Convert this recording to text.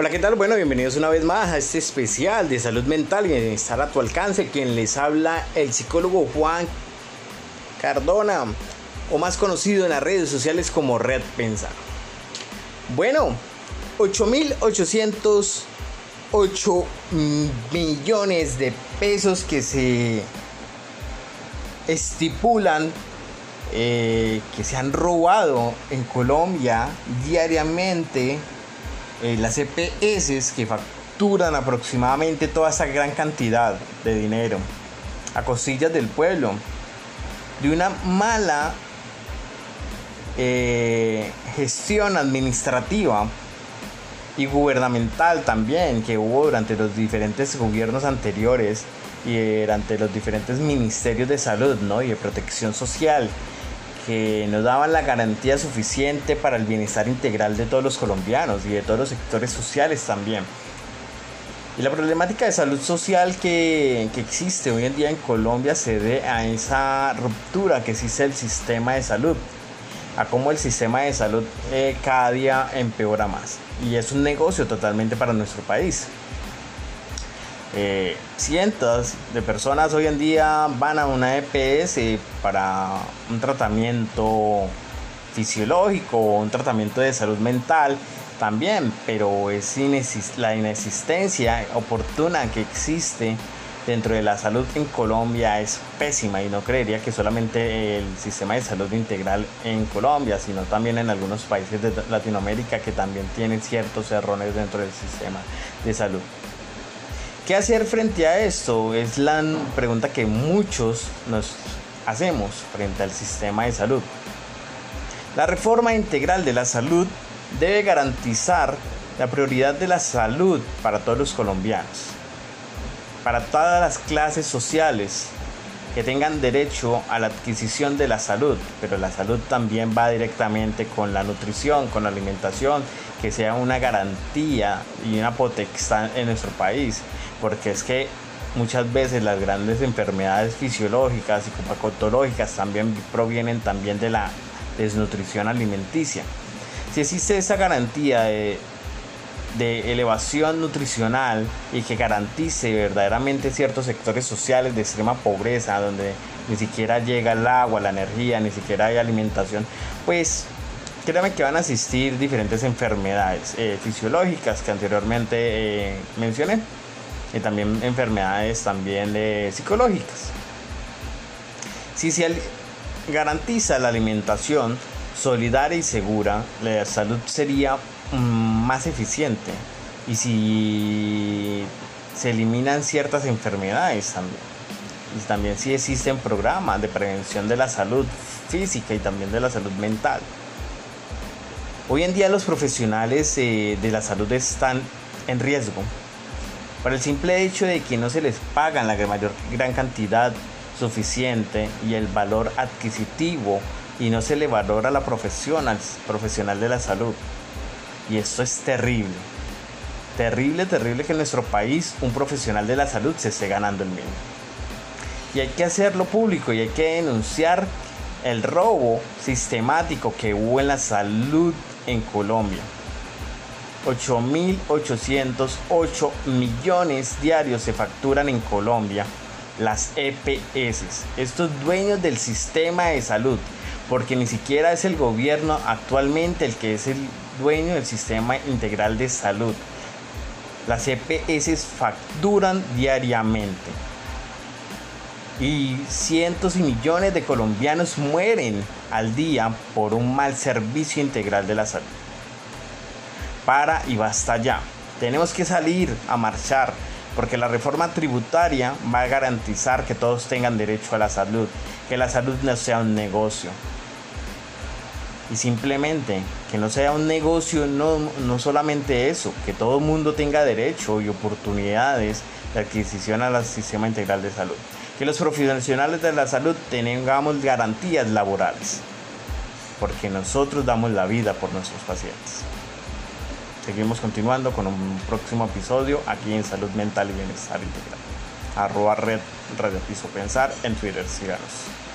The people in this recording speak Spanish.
Hola, ¿qué tal? Bueno, bienvenidos una vez más a este especial de salud mental y bienestar a tu alcance. Quien les habla, el psicólogo Juan Cardona, o más conocido en las redes sociales como Red Pensar. Bueno, 8.808 millones de pesos que se estipulan eh, que se han robado en Colombia diariamente eh, las EPS que facturan aproximadamente toda esa gran cantidad de dinero a costillas del pueblo de una mala eh, gestión administrativa y gubernamental también que hubo durante los diferentes gobiernos anteriores y durante los diferentes ministerios de salud ¿no? y de protección social que nos daban la garantía suficiente para el bienestar integral de todos los colombianos y de todos los sectores sociales también. Y la problemática de salud social que, existe hoy en día en Colombia se debe a esa ruptura que existe el sistema de salud, a cómo el sistema de salud eh, cada día empeora más. Y es un negocio totalmente para nuestro país. Eh, cientos de personas hoy en día van a una EPS para un tratamiento fisiológico o un tratamiento de salud mental también, pero es la inexistencia oportuna que existe dentro de la salud en Colombia es pésima y no creería que solamente el sistema de salud integral en Colombia, sino también en algunos países de Latinoamérica que también tienen ciertos errores dentro del sistema de salud. ¿Qué hacer frente a esto? Es la pregunta que muchos nos hacemos frente al sistema de salud. La reforma integral de la salud debe garantizar la prioridad de la salud para todos los colombianos, para todas las clases sociales que tengan derecho a la adquisición de la salud, pero la salud también va directamente con la nutrición, con la alimentación, que sea una garantía y una potestad en nuestro país porque es que muchas veces las grandes enfermedades fisiológicas y psicopatológicas también provienen también de la desnutrición alimenticia. Si existe esa garantía de, de elevación nutricional y que garantice verdaderamente ciertos sectores sociales de extrema pobreza, donde ni siquiera llega el agua, la energía, ni siquiera hay alimentación, pues créame que van a existir diferentes enfermedades eh, fisiológicas que anteriormente eh, mencioné y también enfermedades también psicológicas. Si se garantiza la alimentación solidaria y segura, la salud sería más eficiente y si se eliminan ciertas enfermedades también. Y también si existen programas de prevención de la salud física y también de la salud mental. Hoy en día los profesionales eh, de la salud están en riesgo por el simple hecho de que no se les pagan la mayor gran cantidad suficiente y el valor adquisitivo y no se le valora la profesión al profesional de la salud. Y esto es terrible. Terrible, terrible que en nuestro país un profesional de la salud se esté ganando el mínimo. Y hay que hacerlo público y hay que denunciar el robo sistemático que hubo en la salud en Colombia. 8.808 millones diarios se facturan en Colombia las EPS, estos dueños del sistema de salud, porque ni siquiera es el gobierno actualmente el que es el dueño del sistema integral de salud. Las EPS facturan diariamente y cientos y millones de colombianos mueren al día por un mal servicio integral de la salud para y basta ya. Tenemos que salir a marchar porque la reforma tributaria va a garantizar que todos tengan derecho a la salud, que la salud no sea un negocio. Y simplemente que no sea un negocio, no, no solamente eso, que todo el mundo tenga derecho y oportunidades de adquisición al sistema integral de salud. Que los profesionales de la salud tengamos garantías laborales, porque nosotros damos la vida por nuestros pacientes. Seguimos continuando con un próximo episodio aquí en Salud Mental y Bienestar Integral. Arroba red Radio Piso Pensar en Twitter. Síganos.